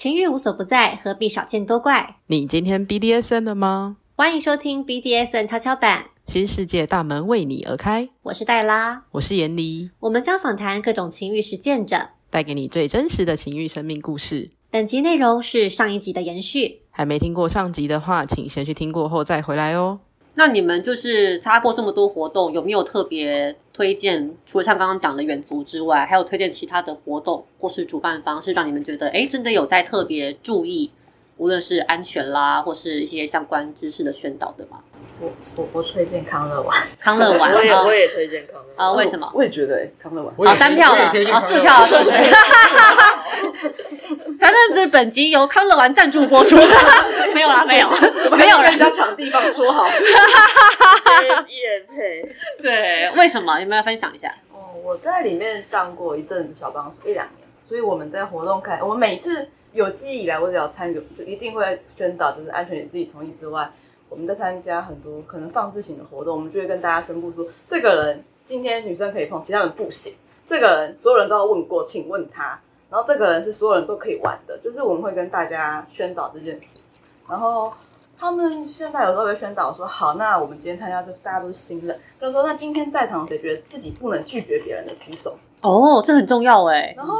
情欲无所不在，何必少见多怪？你今天 BDSN 了吗？欢迎收听 BDSN 跷跷板，新世界大门为你而开。我是黛拉，我是严妮，我们将访谈各种情欲实践者，带给你最真实的情欲生命故事。本集内容是上一集的延续，还没听过上集的话，请先去听过后再回来哦。那你们就是参加过这么多活动，有没有特别推荐？除了像刚刚讲的远足之外，还有推荐其他的活动或是主办方，是让你们觉得哎，真的有在特别注意，无论是安全啦，或是一些相关知识的宣导的吗？我我我推荐康乐玩，康乐玩，我也我也推荐康乐啊？为什么？我也觉得康乐玩，好三票了，好四票了，是不是？咱们这本集由康乐玩赞助播出，没有啦，没有，没有人家场地方说好，叶配，对，为什么？你们要分享一下？哦，我在里面当过一阵小帮手，一两年，所以我们在活动开，我们每次有记忆以来，我只要参与，就一定会宣导，就是安全你自己同意之外。我们在参加很多可能放置型的活动，我们就会跟大家宣布说，这个人今天女生可以碰，其他人不行。这个人所有人都要问过，请问他。然后这个人是所有人都可以玩的，就是我们会跟大家宣导这件事。然后他们现在有时候会宣导说，好，那我们今天参加这大家都是新人，就说那今天在场谁觉得自己不能拒绝别人的举手？哦，这很重要哎。然后。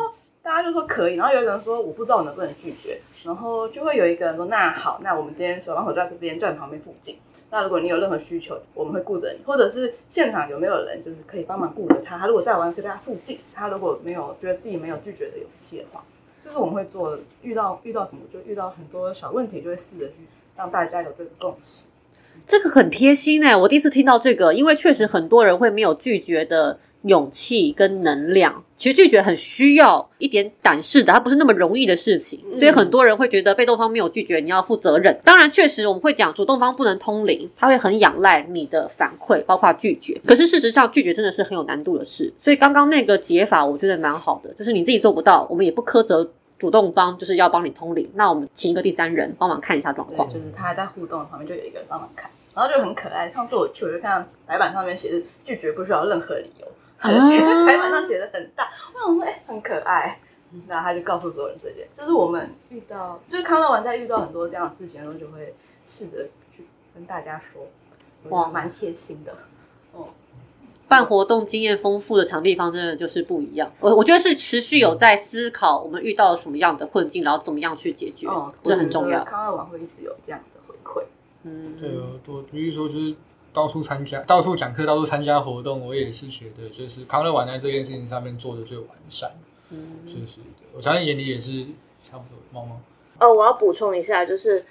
大家就说可以，然后有一个人说我不知道我能不能拒绝，然后就会有一个人说那好，那我们今天手帮手就在这边，就在旁边附近。那如果你有任何需求，我们会顾着你，或者是现场有没有人就是可以帮忙顾着他？他如果在玩，就在他附近。他如果没有觉得自己没有拒绝的勇气的话，就是我们会做遇到遇到什么就遇到很多小问题，就会试着去让大家有这个共识。这个很贴心哎，我第一次听到这个，因为确实很多人会没有拒绝的。勇气跟能量，其实拒绝很需要一点胆识的，它不是那么容易的事情。所以很多人会觉得被动方没有拒绝，你要负责任。当然，确实我们会讲主动方不能通灵，他会很仰赖你的反馈，包括拒绝。可是事实上，拒绝真的是很有难度的事。所以刚刚那个解法，我觉得蛮好的，就是你自己做不到，我们也不苛责主动方，就是要帮你通灵。那我们请一个第三人帮忙看一下状况，就是他还在互动旁边就有一个人帮忙看，然后就很可爱。上次我去，我就看到白板上面写着拒绝不需要任何理由。写台板上写的很大，我想说，哎，很可爱。然后他就告诉所有人这件，就是我们遇到，就是康乐玩在遇到很多这样的事情的时候，就会试着去跟大家说，哇，蛮贴心的。哦，办活动经验丰富的场地方真的就是不一样。我我觉得是持续有在思考我们遇到了什么样的困境，然后怎么样去解决，这很重要。康乐玩会一直有这样的回馈。嗯，对啊，多比如说就是。到处参加，到处讲课，到处参加活动，我也是觉得，就是康乐玩在这件事情上面做的最完善。嗯，确实的，我相信眼里也是差不多。猫猫，呃，我要补充一下，就是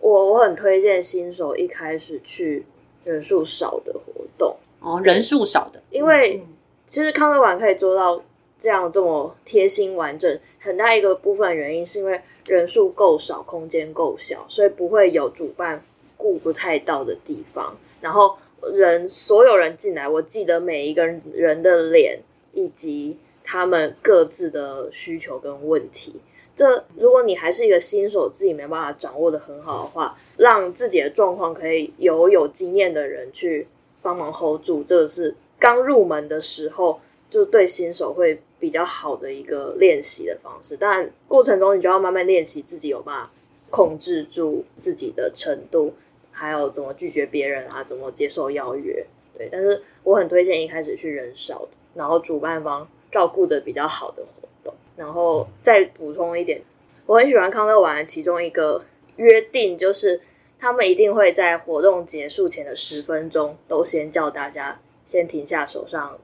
我我很推荐新手一开始去人数少的活动哦，人数少的，因为其实康乐玩可以做到这样这么贴心完整，很大一个部分原因是因为人数够少，空间够小，所以不会有主办顾不太到的地方。然后人所有人进来，我记得每一个人的脸以及他们各自的需求跟问题。这如果你还是一个新手，自己没办法掌握的很好的话，让自己的状况可以由有经验的人去帮忙 hold 住，这个是刚入门的时候就对新手会比较好的一个练习的方式。但过程中你就要慢慢练习自己有办法控制住自己的程度。还有怎么拒绝别人啊？怎么接受邀约？对，但是我很推荐一开始去人少的，然后主办方照顾的比较好的活动。然后再补充一点，我很喜欢康乐玩其中一个约定，就是他们一定会在活动结束前的十分钟，都先叫大家先停下手上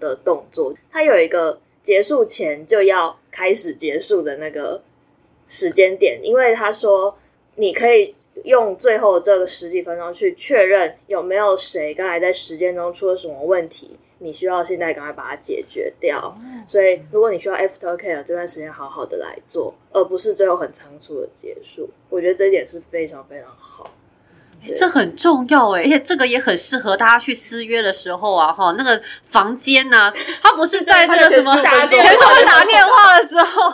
的动作。他有一个结束前就要开始结束的那个时间点，因为他说你可以。用最后这个十几分钟去确认有没有谁刚才在时间中出了什么问题，你需要现在赶快把它解决掉。所以，如果你需要 after care 这段时间好好的来做，而不是最后很仓促的结束，我觉得这一点是非常非常好。这很重要哎，而且这个也很适合大家去私约的时候啊，哈，那个房间呐，他不是在那个什么全手会打电话的时候，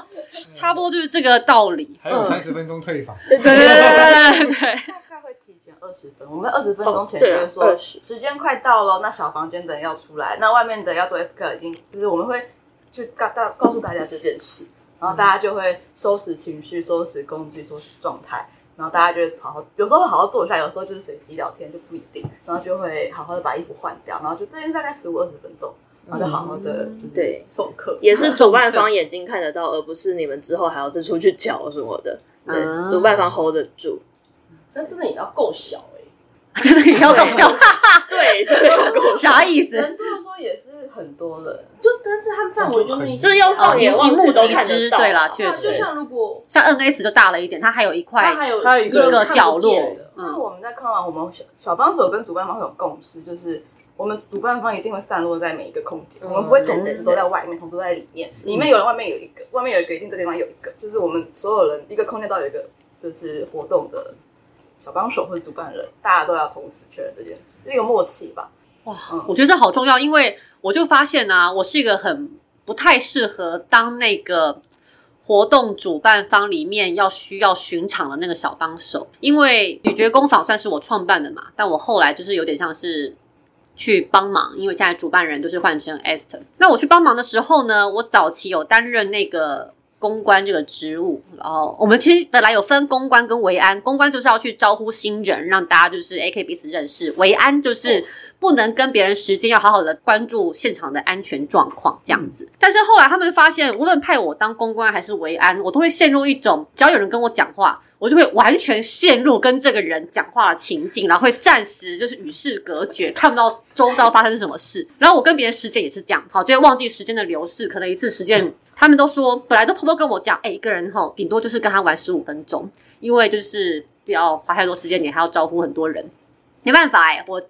差不多就是这个道理。还有三十分钟退房，对对对对对对，大概会提前二十分，我们二十分钟前就会说时间快到了，那小房间的人要出来，那外面的要做 F 课已经，就是我们会去告告告诉大家这件事。然后大家就会收拾情绪、收拾工具、收拾状态，然后大家就会好好，有时候会好好坐下，有时候就是随机聊天，就不一定，然后就会好好的把衣服换掉，然后就这边大概十五二十分钟，然后就好好的对送客，也是主办方眼睛看得到，而不是你们之后还要再出去瞧什么的。对，啊主办方 hold 得住。但真的也要够小哎、真的也要 搞笑，对，真的要够啥意思？人多的时候也是很多人，就但是他们范围就那就是要放眼望目都看得到。对啦，确实就，像如果像 NS 就大了一点，它还有一块它还有还有一个个角落那我们在看完，我们小小帮手跟主办方会有共识，就是我们主办方一定会散落在每一个空间，嗯。我们不会同时都在外面，同时都在里面。里面有人，外面有一个，外面有一个，一定这个地方有一个，就是我们所有人一个空间都有一个，就是活动的小帮手或主办人，大家都要同时确认这件事，是一个默契吧。哇，我觉得这好重要，因为我就发现啊，我是一个很不太适合当那个活动主办方里面要需要巡场的那个小帮手，因为女爵工坊算是我创办的嘛，但我后来就是有点像是。去帮忙，因为现在主办人就是换成 Esther。那我去帮忙的时候呢，我早期有担任那个公关这个职务，然后我们其实本来有分公关跟维安，公关就是要去招呼新人，让大家就是 A K 彼此认识，维安就是不能跟别人时间，要好好的关注现场的安全状况这样子。但是后来他们发现，无论派我当公关还是维安，我都会陷入一种，只要有人跟我讲话，我就会完全陷入跟这个人讲话的情境，然后会暂时就是与世隔绝，看不到周遭发生什么事。然后我跟别人时间也是这样，好，就会忘记时间的流逝，可能一次时间。他们都说，本来都偷偷跟我讲，哎、一个人哈，顶多就是跟他玩十五分钟，因为就是不要花太多时间，你还要招呼很多人，没办法哎、我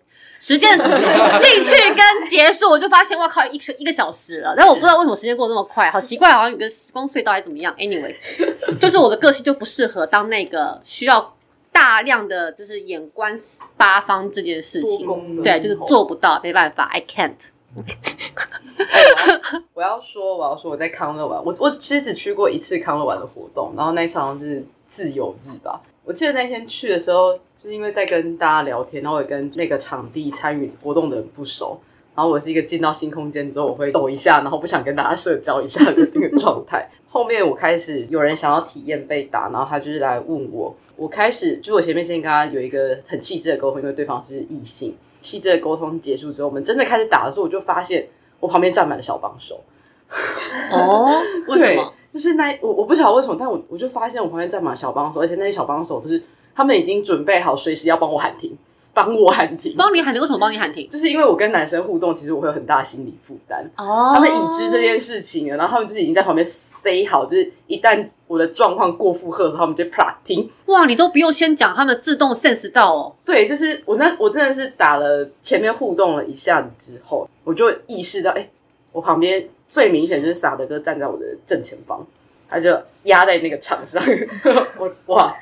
时间 进去跟结束，我就发现，哇靠，一一个小时了。然后我不知道为什么时间过得这么快，好奇怪，好像有个时光隧道还怎么样。Anyway，就是我的个性就不适合当那个需要大量的就是眼观八方这件事情对，就是做不到，没办法，I can't。我要说，我要说，我在康乐玩，我我其实只去过一次康乐玩的活动，然后那一场是自由日吧。我记得那天去的时候，就是因为在跟大家聊天，然后也跟那个场地参与活动的人不熟，然后我是一个进到新空间之后，我会抖一下，然后不想跟大家社交一下的那个状态。后面我开始有人想要体验被打，然后他就是来问我，我开始就是我前面先跟他有一个很细致的沟通，因为对方是异性。细致的沟通结束之后，我们真的开始打的时候，我就发现我旁边站满了小帮手。哦，为什么？就是那我我不晓得为什么，但我我就发现我旁边站满了小帮手，而且那些小帮手就是他们已经准备好随时要帮我喊停，帮我喊停。帮你喊停？为什么帮你喊停？就是因为我跟男生互动，其实我会有很大的心理负担。哦他们已知这件事情了，然后他们就是已经在旁边 say 好，就是一旦我的状况过负荷的时候，他们就啪停。哇，你都不用先讲，他们自动 sense 到哦。对，就是我那我真的是打了前面互动了一下子之后，我就意识到，哎、我旁边最明显就是傻德哥站在我的正前方，他就压在那个场上，我哇，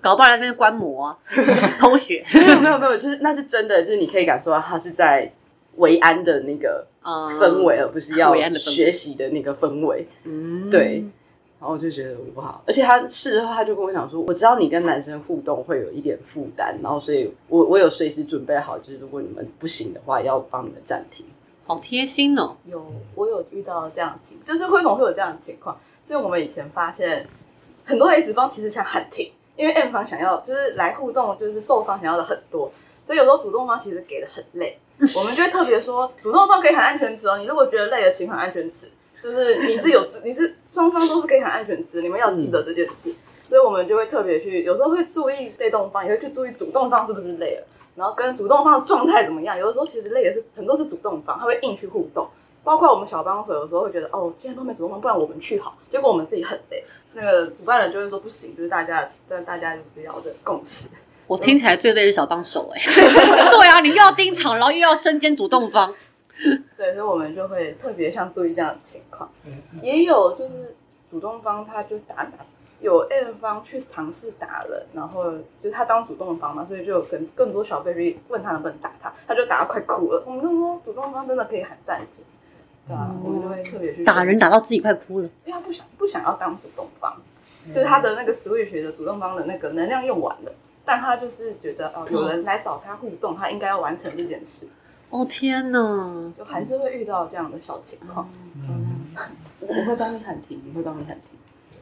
搞不好在那边观摩啊，偷学。没有没有没有，就是那是真的，就是你可以感受到他是在维安的那个嗯氛围，而不是要学习的那个氛围。嗯，对，然后我就觉得不好，而且他事后他就跟我讲说，我知道你跟男生互动会有一点负担，然后所以我我有随时准备好，就是如果你们不行的话，要帮你们暂停。好贴心哦。有我有遇到这样的情，就是为什么会有这样的情况？所以我们以前发现很多 S 方其实想喊停，因为 M 方想要就是来互动，就是受方想要的很多，所以有时候主动方其实给的很累，我们就会特别说，主动方可以喊安全词哦，你如果觉得累了，请喊安全词，就是你是有资，你是双方都是可以喊安全词，你们要记得这件事。所以我们就会特别去，有时候会注意被动方，也会去注意主动方是不是累了，然后跟主动方的状态怎么样。有的时候其实累的是很多是主动方，他会硬去互动。包括我们小帮手有时候会觉得，哦，今天都没主动方，不然我们去好。结果我们自己很累，那个主办人就会说不行，就是大家，但大家就是要这个共识。我听起来最累是小帮手哎、对啊，你又要盯场，然后又要身兼主动方，对，所以我们就会特别像注意这样的情况。也有就是主动方他就打打，有 M 方去尝试打人，然后就是他当主动方嘛，所以就有更更多小 baby 问他能不能打他，他就打到快哭了。我们就说主动方真的可以喊暂停，对啊，我们就会特别去打人打到自己快哭了。因为他不想不想要当主动方，就是他的那个 switch 的主动方的那个能量用完了，但他就是觉得哦，有人来找他互动，他应该要完成这件事，哦天哪！就还是会遇到这样的小情况。我我会帮你喊停，你会帮你喊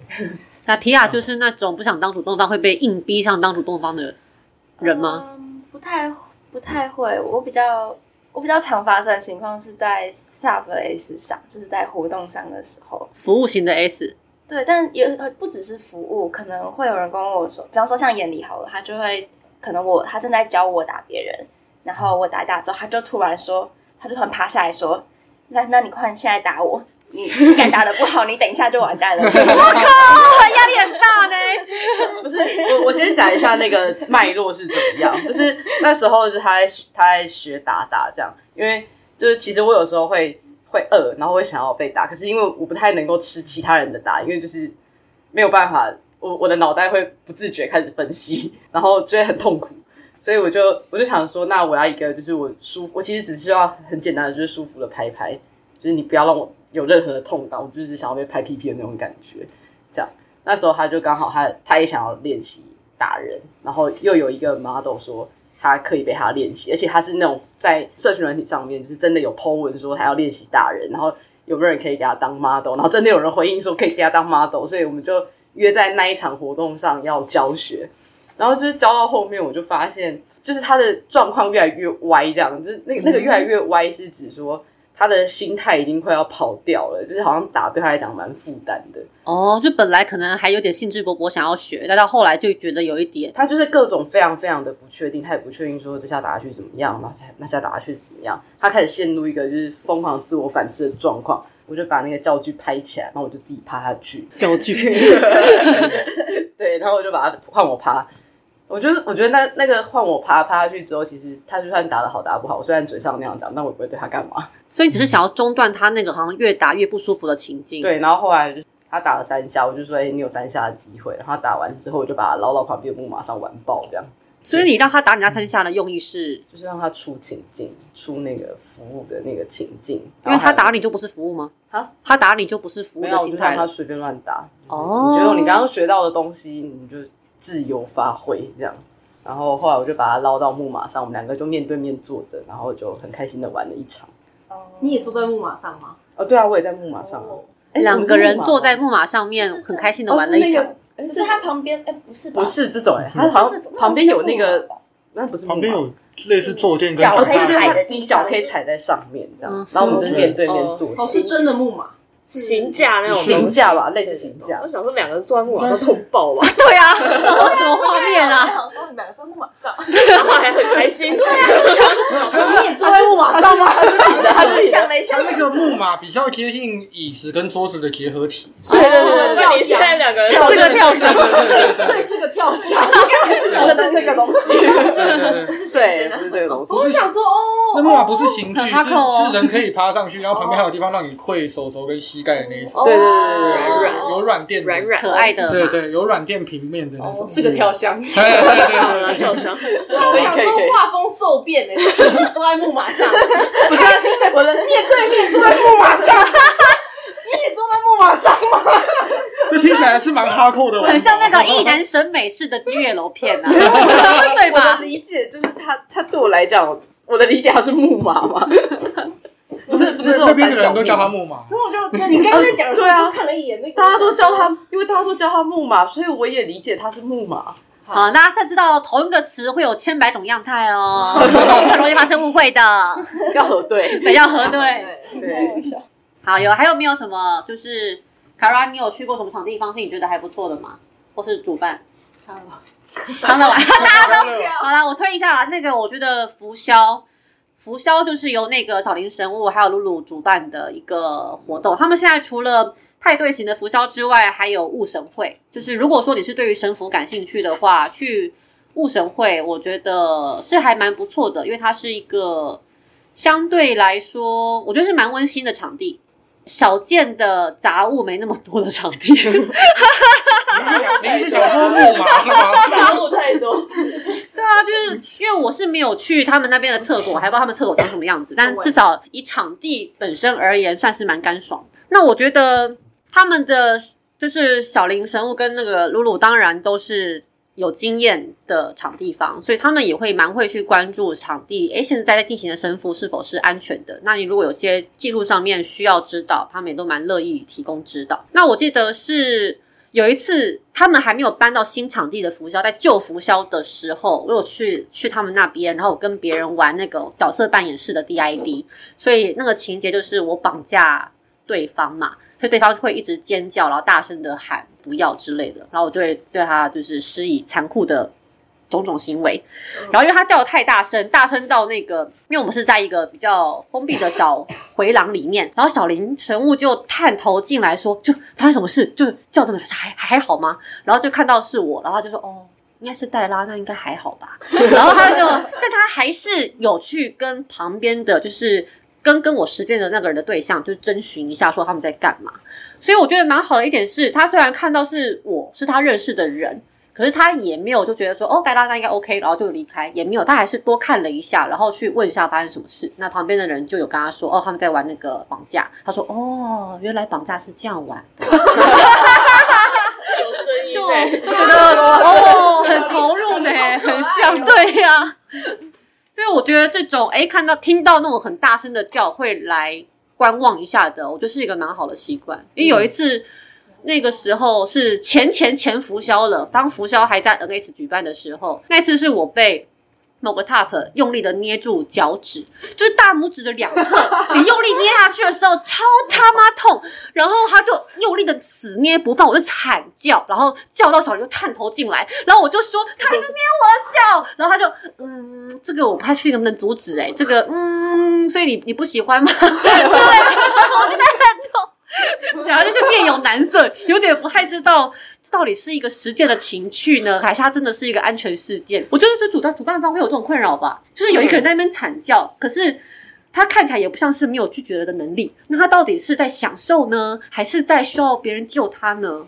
停。那提亚就是那种不想当主动方会被硬逼上当主动方的人吗？嗯，不太不太会。我比较我比较常发生的情况是在 sub 的 S 上，就是在活动上的时候。服务型的 S，对，但也不只是服务，可能会有人跟我说，比方说像眼里好了，他就会可能我他正在教我打别人，然后我打一打之后，他就突然说，他就突然趴下来说，那那你快现在打我，你你敢打的不好，你等一下就完蛋了。我靠压力很大呢。不是我，我先讲一下那个脉络是怎么样。就是那时候，就他在他在学打打这样，因为就是其实我有时候会会饿，然后会想要被打，可是因为我不太能够吃其他人的打，因为就是没有办法，我我的脑袋会不自觉开始分析，然后就会很痛苦，所以我就我就想说，那我要一个就是我舒服，我其实只需要很简单的就是舒服的拍拍，就是你不要让我有任何的痛感，我就是想要被拍屁屁的那种感觉，这样。那时候他就刚好他他也想要练习打人，然后又有一个 model 说他可以被他练习，而且他是那种在社群软体上面就是真的有 po 文说他要练习打人，然后有没有人可以给他当 model，然后真的有人回应说可以给他当 model，所以我们就约在那一场活动上要教学，然后就是教到后面我就发现就是他的状况越来越歪，这样就是那个那个越来越歪是指说。他的心态已经快要跑掉了，就是好像打对他来讲蛮负担的。哦，就本来可能还有点兴致勃勃想要学，但到后来就觉得有一点，他就是各种非常非常的不确定，他也不确定说这下打下去怎么样，那下那下打下去怎么样，他开始陷入一个就是疯狂自我反思的状况。我就把那个教具拍起来，然后我就自己趴下去。教具，对，然后我就把它换我趴。我觉得，我觉得那那个换我趴趴下去之后，其实他就算打的好打不好，我虽然嘴上那样讲，但我也不会对他干嘛。所以你只是想要中断他那个好像越打越不舒服的情境。对，然后后来他打了三下，我就说：“哎、你有三下的机会。”然后他打完之后，我就把他捞到旁边木马上完爆，这样所以你让他打你那三下的用意是，就是让他出情境，出那个服务的那个情境。因为他打你你就不是服务吗？啊，他打你就不是服务的心态他随便乱打。哦你觉得你刚刚学到的东西，你就自由发挥这样。然后后来我就把他捞到木马上，我们两个就面对面坐着，然后就很开心的玩了一场。哦你也坐在木马上吗？哦，对啊，我也在木马上啊。哎两个人坐在木木马上面，很开心的玩了一场。可是他旁边，哎，不是吧？不是这种哎，他好像旁边有那个，那不是旁边有类似坐垫跟脚可以踩的你脚可以踩在上面这样嗯，然后我们就面对面坐哦，是真的木马，行架那种行架吧，类似行架我。想说两个人坐在木马上痛爆吧，对啊，什么画面啊？我想说你们两个坐木马上，然后还很开心。对啊，你也坐在木马上吗？他是想了一下它，那个木马比较接近椅子跟桌子的结合体，对对对对那你现在两个人是个跳绳。所以是个跳箱。对，不是那个东西，对对对。不是这个东西。我想说，哦，那木马不是刑具，是是人可以趴上去，然后旁边还有地方让你跪手肘跟膝盖的那一种，对对对对对。软软有软垫，软软可爱的。嘛，对对，有软垫平面的那种，是个跳箱。对对对对对，跳箱，我想说画风骤变呢，一起坐在木马上，不是我的面对面坐在木马上，你也坐在木马上吗？这听起来是蛮哈扣的，很像那个一男审美式的月楼片啊，对我的吧？理解就是他，他对我来讲，我的理解他是木马嘛，不是不是那边的人都叫他木马，然后我就对你刚刚在讲的时候，对啊看了一眼那个，大家都叫他，因为大家都叫他木马，所以我也理解他是木马。好，大家现在知道同一个词会有千百种样态哦，很容易发生误会的，要核对，对，要核对。对，好，有还有没有什么？就是卡拉，你有去过什么场地方是你觉得还不错的吗？或是主办？康乐玩，大家都好了，我推一下啦。那个我觉得浮霄，浮霄就是由那个小林神物还有露露主办的一个活动。他们现在除了派对型的浮霄之外，还有雾神会。就是如果说你是对于神符感兴趣的话，去雾神会，我觉得是还蛮不错的，因为它是一个相对来说，我觉得是蛮温馨的场地。少见的杂物没那么多的场地，您是想说木马是吗？杂物太多，对啊，就是因为我是没有去他们那边的厕所，我还不知道他们厕所长什么样子，但至少以场地本身而言，算是蛮干爽。那我觉得他们的就是小林神物跟那个露露，当然都是有经验的场地方，所以他们也会蛮会去关注场地。诶，现在在进行的神符是否是安全的？那你如果有些技术上面需要指导，他们也都蛮乐意提供指导。那我记得是。有一次他们还没有搬到新场地的浮销，在旧浮销的时候，我有去去他们那边，然后我跟别人玩那个角色扮演式的 DID，所以那个情节就是我绑架对方嘛，所以对方会一直尖叫，然后大声的喊不要之类的，然后我就会对他就是施以残酷的种种行为。然后因为他叫的太大声，大声到那个，因为我们是在一个比较封闭的小回廊里面，然后小林神物就探头进来说，就发生什么事，就是叫这么还还好吗？然后就看到是我，然后他就说哦。应该是黛拉，那应该还好吧。然后他就，但他还是有去跟旁边的，就是跟跟我实践的那个人的对象，就是征询一下，说他们在干嘛。所以我觉得蛮好的一点是，他虽然看到是我是他认识的人，可是他也没有就觉得说哦，黛拉那应该 OK，然后就离开，也没有，他还是多看了一下，然后去问一下发生什么事。那旁边的人就有跟他说哦，他们在玩那个绑架。他说哦，原来绑架是这样玩。有声音就 觉得哦，很投入呢，很像，对呀、所以我觉得这种哎，看到听到那种很大声的叫，会来观望一下的，我觉得是一个蛮好的习惯。因为有一次。那个时候是前前前浮销了，当浮销还在 NS 举办的时候，那次是我被某个 top 用力的捏住脚趾，就是大拇指的两侧，你用力捏下去的时候超他妈痛，然后他就用力的死捏不放，我就惨叫，然后叫到小林就探头进来，然后我就说他一直捏我的脚，然后他就嗯，这个我不太确定能不能阻止、欸，哎，这个嗯，所以你你不喜欢吗？之类的，我觉得很痛。讲的就是面有难色，有点不太知道这到底是一个实践的情趣呢，还是它真的是一个安全事件？我觉得是主办主办方会有这种困扰吧，就是有一个人在那边惨叫，可是他看起来也不像是没有拒绝了的能力，那他到底是在享受呢，还是在需要别人救他呢？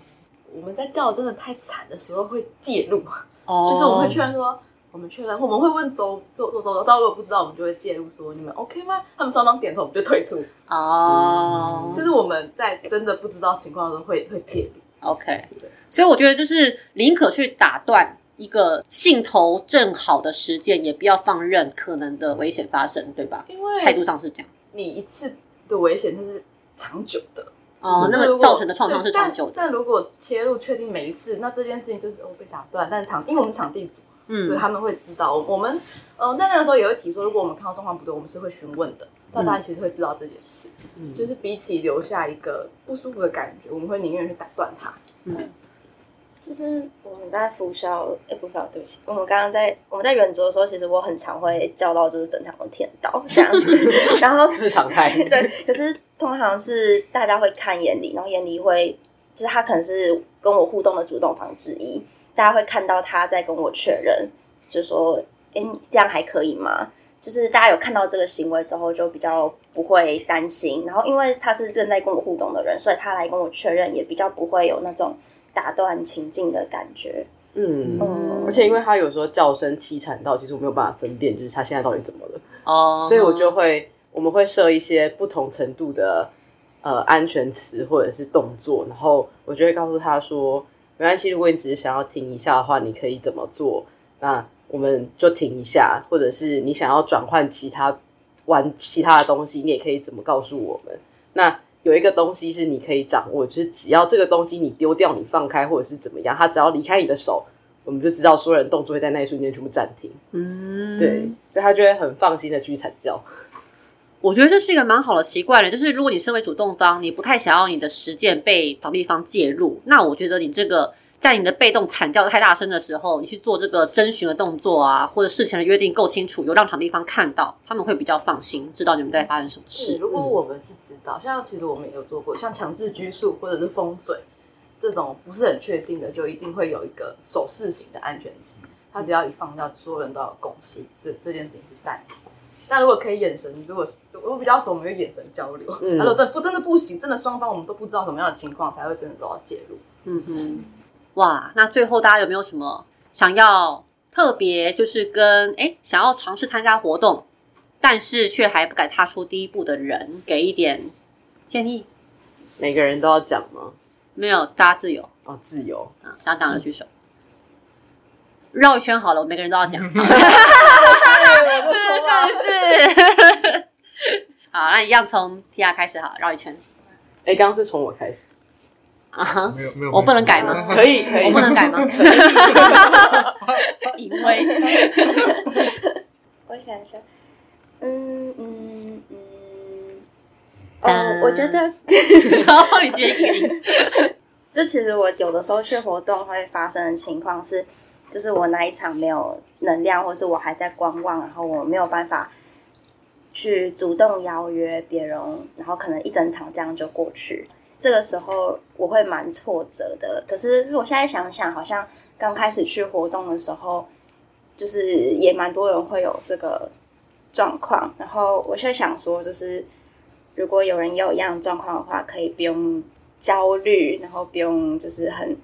我们在叫真的太惨的时候会介入，哦就是我们会确认说，我们确认，我们会问周周周周，到如果不知道，我们就会介入说你们 OK 吗？他们双方点头，我们就退出。哦就是我们在真的不知道情况的时候会会介入。OK，所以我觉得就是宁可去打断一个兴头正好的实践，也不要放任可能的危险发生，对吧？因为态度上是这样。你一次的危险它是长久的，哦，那如果个造成的创伤是长久的。但如果切入确定每一次，那这件事情就是哦被打断，但是场因为我们是场地组，所以嗯他们会知道。我们呃，在那个时候也会提说，如果我们看到状况不对，我们是会询问的，但大家其实会知道这件事，嗯。就是比起留下一个不舒服的感觉，我们会宁愿去打断它。就是我们在拂晓，哎、不是，对不起，我们刚刚在我们在远足的时候，其实我很常会叫到就是整场都听到这样子，然后是常态。对，可是通常是大家会看眼里，然后眼里会就是他可能是跟我互动的主动方之一，大家会看到他在跟我确认，就说：“哎，你这样还可以吗？”就是大家有看到这个行为之后，就比较不会担心。然后因为他是正在跟我互动的人，所以他来跟我确认，也比较不会有那种打断情境的感觉。嗯，嗯而且因为他有时候叫声凄惨到，其实我没有办法分辨，就是他现在到底怎么了。哦，所以我就会，我们会设一些不同程度的呃安全词或者是动作，然后我就会告诉他说，没关系，如果你只是想要停一下的话，你可以怎么做？那我们就停一下，或者是你想要转换其他玩其他的东西，你也可以怎么告诉我们？那有一个东西是你可以掌握，就是只要这个东西你丢掉、你放开或者是怎么样，它只要离开你的手，我们就知道所有人动作会在那一瞬间全部暂停。嗯，对，所以他就会很放心的去惨叫。我觉得这是一个蛮好的习惯了，就是如果你身为主动方，你不太想要你的实践被场地方介入，那我觉得你这个在你的被动惨叫太大声的时候，你去做这个征询的动作啊，或者事前的约定够清楚，有让场地方看到，他们会比较放心，知道你们在发生什么，事。如果我们是知道，像其实我们也有做过，像强制拘束或者是封嘴这种不是很确定的，就一定会有一个手势型的安全期。他只要一放掉，所有人都要共识，这这件事情是暂停。那如果可以眼神，如果我比较熟，我们会眼神交流。嗯他说真不真的不行，真的双方我们都不知道什么样的情况才会真的走到介入。嗯哼，哇，那最后大家有没有什么想要特别，就是跟哎想要尝试参加活动，但是却还不敢踏出第一步的人，给一点建议？每个人都要讲吗？没有，大家自由哦，自由。啊，想要讲的举手。绕一圈好了，我每个人都要讲。是是是。好，那一样从 T R 开始好，绕一圈。哎，刚刚是从我开始。啊哈，没有没有，我不能改吗？可以可以，我不能改吗？隐晦。我想想，嗯嗯嗯，呃，我觉得然后帮你接一。就其实我有的时候去活动会发生的情况是，就是我那一场没有能量，或是我还在观望，然后我没有办法去主动邀约别人，然后可能一整场这样就过去。这个时候我会蛮挫折的。可是我现在想想，好像刚开始去活动的时候，就是也蛮多人会有这个状况。然后我现在想说，就是如果有人有一样状况的话，可以不用焦虑，然后不用就是很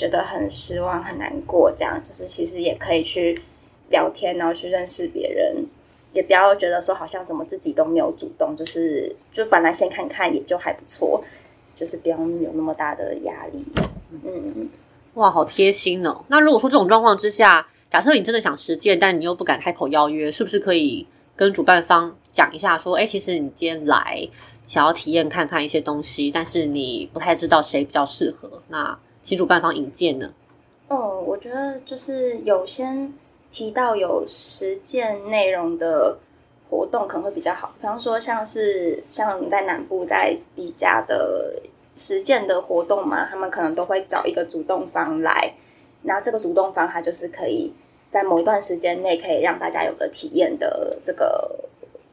觉得很失望、很难过，这样就是其实也可以去聊天，然后去认识别人，也不要觉得说好像怎么自己都没有主动，就是就本来先看看也就还不错，就是不用有那么大的压力。嗯，哇，好贴心哦！那如果说这种状况之下，假设你真的想实践，但你又不敢开口邀约，是不是可以跟主办方讲一下，说，哎，其实你今天来想要体验看看一些东西，但是你不太知道谁比较适合，那请主办方引荐呢？哦，我觉得就是有先提到有实践内容的活动可能会比较好，比方说像是像我们在南部在底家的实践的活动嘛，他们可能都会找一个主动方来，那这个主动方他就是可以在某一段时间内可以让大家有个体验的这个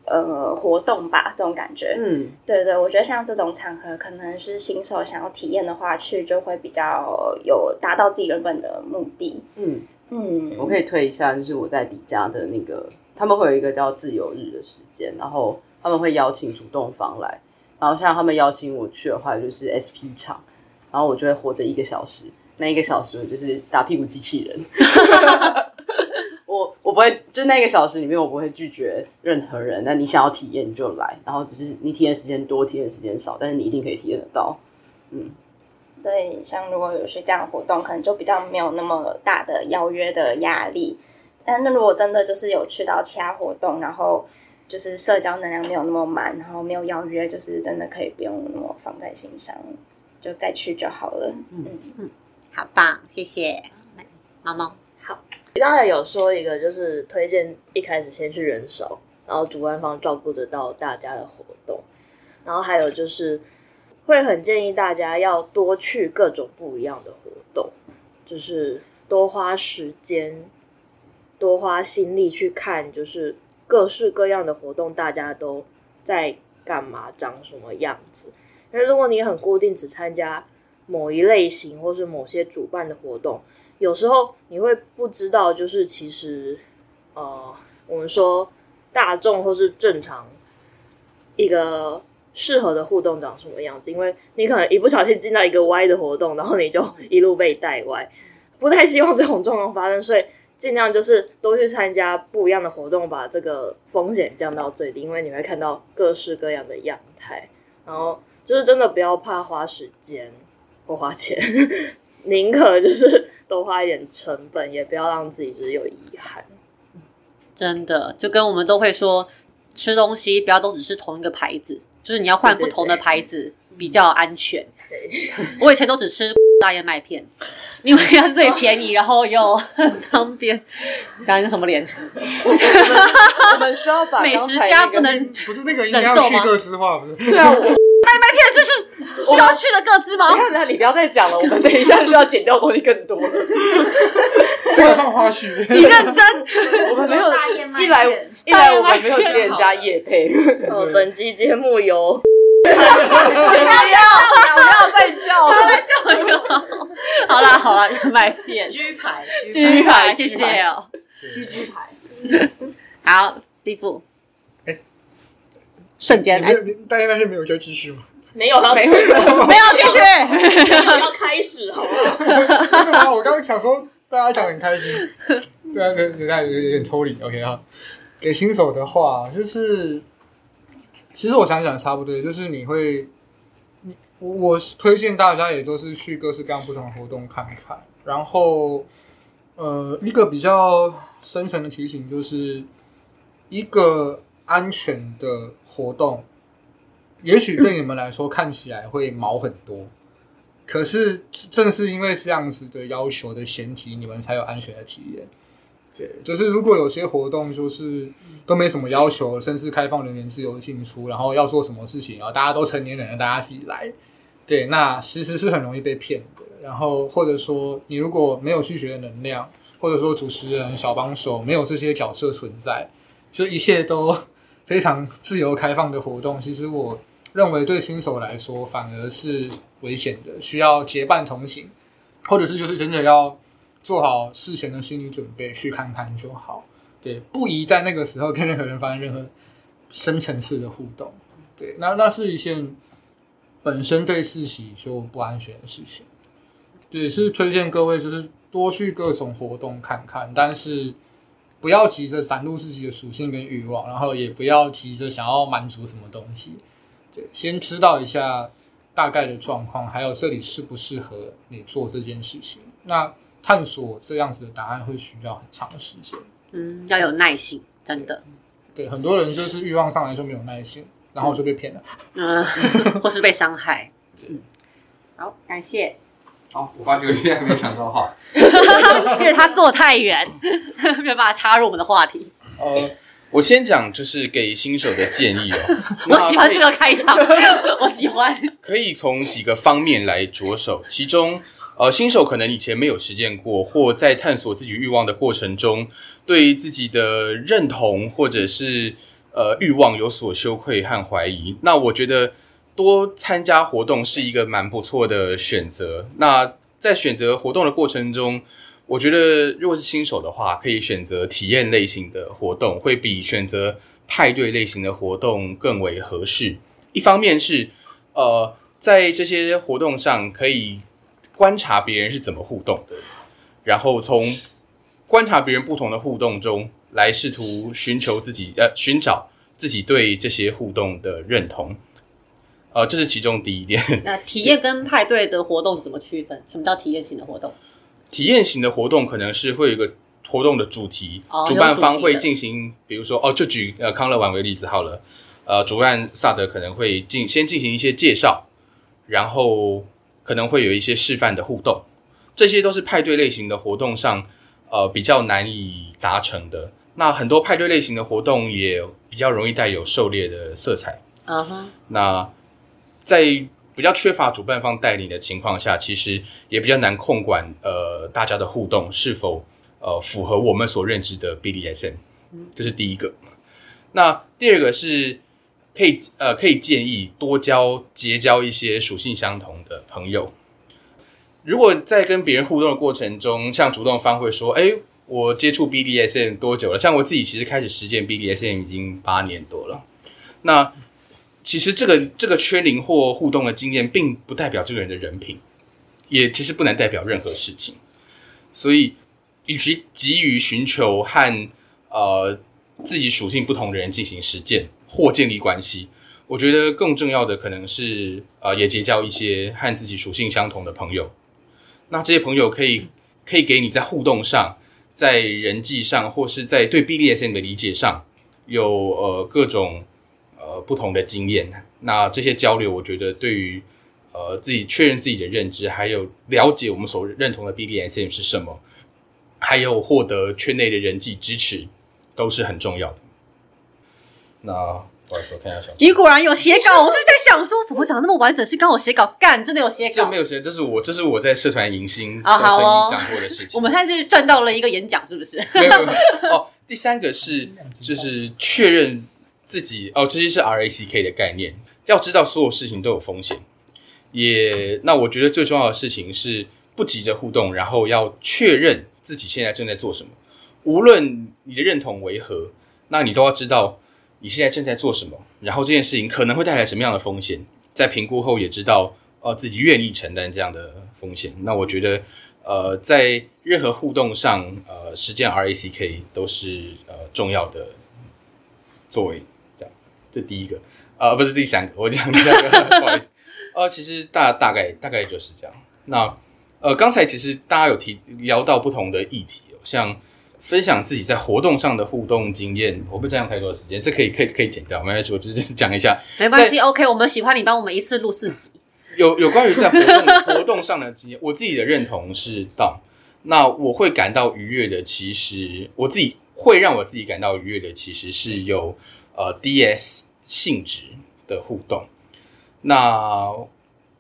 呃活动吧，这种感觉。嗯，对对，我觉得像这种场合，可能是新手想要体验的话，去就会比较有达到自己原本的目的。嗯，嗯，我可以推一下，就是我在底家的那个，他们会有一个叫自由日的时间，然后他们会邀请主动方来，然后像他们邀请我去的话，就是 SP 场，然后我就会活着一个小时，那一个小时我就是打屁股机器人。我我不会，就那个小时里面，我不会拒绝任何人。那你想要体验你就来，然后只是你体验时间多，体验时间少，但是你一定可以体验得到。嗯对，像如果有些这样的活动，可能就比较没有那么大的邀约的压力。但那如果真的就是有去到其他活动，然后就是社交能量没有那么满，然后没有邀约，就是真的可以不用那么放在心上，就再去就好了。嗯嗯，好棒，谢谢。来毛毛，刚才有说一个，就是推荐一开始先去人少，然后主办方照顾得到大家的活动，然后还有就是会很建议大家要多去各种不一样的活动，就是多花时间、多花心力去看，就是各式各样的活动，大家都在干嘛，长什么样子。因为如果你很固定只参加某一类型或是某些主办的活动，有时候你会不知道，就是其实，呃，我们说大众或是正常一个适合的互动长什么样子，因为你可能一不小心进到一个歪的活动，然后你就一路被带歪，不太希望这种状况发生，所以尽量就是多去参加不一样的活动，把这个风险降到最低，因为你会看到各式各样的样态，然后就是真的不要怕花时间或花钱，宁可就是多花一点成本，也不要让自己就是有遗憾。真的，就跟我们都会说，吃东西不要都只是同一个牌子，就是你要换不同的对牌子比较安全。对，我以前都只吃 大燕麦片，因为它是最便宜，然后又很方便。刚刚什么脸？我们需要把美食家不能不是那个应该要去各资化，不是？对啊，我需要去的各自吗？看着你不要再讲了，我们等一下需要剪掉东西更多了。这个放花絮。你认真？我们没有一来一来我们没有接人家夜配，呃，本期节目由不要不要再叫了。好啦好啦，麦片。居牌，居牌，谢谢哦。居居牌，好，第一步。哎瞬间哎你没有，大家那天没有再继续吗？没有了没有没有继续。要开始好了。真的吗？我刚刚想说大家讲得很开心，对啊，有有点有点抽离。OK 哈，给新手的话就是，其实我想想差不多，就是你会，你我我是推荐大家也都是去各式各样不同的活动看看，然后呃，一个比较深层的提醒就是，一个安全的活动，也许对你们来说看起来会毛很多，可是正是因为这样子的要求的前提，你们才有安全的体验。对，就是如果有些活动就是都没什么要求，甚至开放人员自由进出，然后要做什么事情，然后大家都成年人了，大家自己来，对，那其实是很容易被骗的。然后或者说你如果没有拒绝的能量，或者说主持人、小帮手没有这些角色存在，就一切都非常自由开放的活动，其实我认为对新手来说反而是危险的，需要结伴同行，或者是就是真的要做好事前的心理准备，去看看就好。对，不宜在那个时候跟任何人发生任何深层次的互动。对，那那是一件本身对自己就不安全的事情。对，是推荐各位就是多去各种活动看看，但是不要急着展露自己的属性跟欲望，然后也不要急着想要满足什么东西。对，先知道一下大概的状况，还有这里适不适合你做这件事情。那探索这样子的答案会需要很长的时间。嗯，要有耐心，真的。对，很多人就是欲望上来就没有耐心，然后就被骗了。嗯，或是被伤害。嗯好，感谢。好，我发觉现在还没抢到话。因为他坐太远，没有办法插入我们的话题。呃，我先讲就是给新手的建议哦。我喜欢这个开场，我喜欢。可以从几个方面来着手，其中呃，新手可能以前没有实践过，或在探索自己欲望的过程中，对自己的认同或者是呃欲望有所羞愧和怀疑。那我觉得多参加活动是一个蛮不错的选择。那在选择活动的过程中，我觉得如果是新手的话，可以选择体验类型的活动，会比选择派对类型的活动更为合适。一方面是呃，在这些活动上可以观察别人是怎么互动的，然后从观察别人不同的互动中来试图寻求自己呃寻找自己对这些互动的认同。呃，这是其中第一点。那体验跟派对的活动怎么区分？什么叫体验型的活动？体验型的活动可能是会有一个活动的主题，哦主办方会进行，比如说哦，就举呃康乐玩为例子好了，呃，主办萨德可能会进先进行一些介绍，然后可能会有一些示范的互动，这些都是派对类型的活动上呃比较难以达成的。那很多派对类型的活动也比较容易带有狩猎的色彩。嗯哼，那在比较缺乏主办方带领的情况下，其实也比较难控管呃大家的互动是否呃符合我们所认知的 BDSM，这是第一个。那第二个是可以呃可以建议多交结交一些属性相同的朋友。如果在跟别人互动的过程中，像主动方会说：“哎，我接触 BDSM 多久了？”像我自己其实开始实践 BDSM 已经八年多了。那其实这个这个圈龄或互动的经验，并不代表这个人的人品，也其实不能代表任何事情。所以，与其急于寻求和呃自己属性不同的人进行实践或建立关系，我觉得更重要的可能是呃也结交一些和自己属性相同的朋友。那这些朋友可以可以给你在互动上、在人际上，或是在对 BDSM 的理解上，有呃各种呃不同的经验。那这些交流，我觉得对于呃自己确认自己的认知，还有了解我们所认同的 BDSM 是什么，还有获得圈内的人际支持，都是很重要的。那不好意思，我看一下小你果然有写稿，我是在想说，怎么讲那么完整？是刚好写稿，干，真的有写稿这没。有时间，这是我这是我在社团迎新啊好哦讲过的事情。我们现在是赚到了一个演讲，是不是？没有没有没有哦。第三个是就是确认自己哦，这些是 RACK 的概念，要知道所有事情都有风险。也那我觉得最重要的事情是不急着互动，然后要确认自己现在正在做什么。无论你的认同为何，那你都要知道你现在正在做什么，然后这件事情可能会带来什么样的风险。在评估后也知道，呃，自己愿意承担这样的风险。那我觉得，呃，在任何互动上，呃，实践 RACK 都是呃重要的作为。这第一个，呃，不是第三个，我讲第三个，不好意思。呃，其实大大概大概就是这样。那呃，刚才其实大家有提聊到不同的议题、哦，像分享自己在活动上的互动经验，我不占用太多的时间，这可以可以可以剪掉，没关系，我只是讲一下。没关系，OK，我们喜欢你帮我们一次录四集。有有关于在活动活动上的经验，我自己的认同是 down。那我会感到愉悦的，其实我自己会让我自己感到愉悦的，其实是有呃 DS 性质的互动。那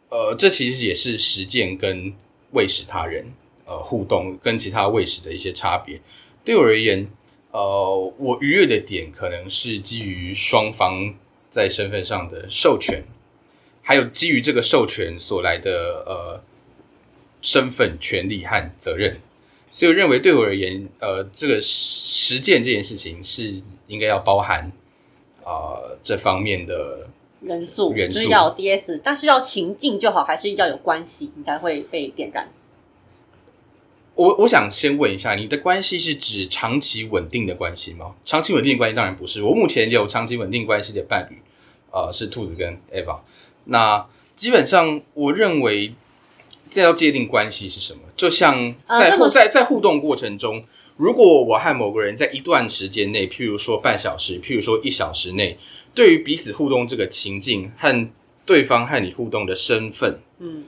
呃，这其实也是实践跟喂食他人呃互动跟其他喂食的一些差别。对我而言，呃，我愉悦的点可能是基于双方在身份上的授权，还有基于这个授权所来的呃身份、权利和责任。所以我认为，对我而言，呃，这个实践这件事情是应该要包含啊、呃这方面的元素元素就是要有 DS，但是要情境就好，还是要有关系，你才会被点燃。我我想先问一下，你的关系是指长期稳定的关系吗？长期稳定的关系当然不是。我目前有长期稳定关系的伴侣，呃，是兔子跟 Eva。那基本上，我认为这要界定关系是什么，就像在互、呃在在互动过程中，如果我和某个人在一段时间内，譬如说半小时，譬如说一小时内，对于彼此互动这个情境和对方和你互动的身份，嗯，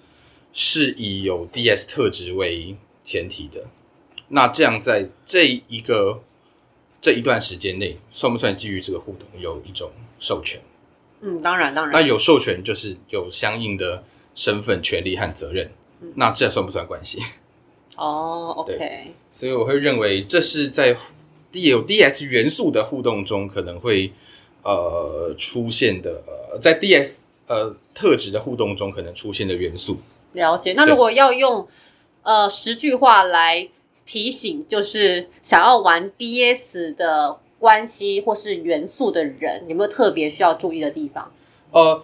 是以有 DS 特质为前提的。那这样在这一个这一段时间内，算不算基于这个互动有一种授权？嗯，当然当然。那有授权就是有相应的身份、权利和责任。那这算不算关系？哦，OK，所以我会认为这是在有 DS 元素的互动中可能会呃出现的，呃，在 DS 呃特质的互动中可能出现的元素。了解。那如果要用呃十句话来提醒，就是想要玩 DS 的关系或是元素的人，有没有特别需要注意的地方？呃，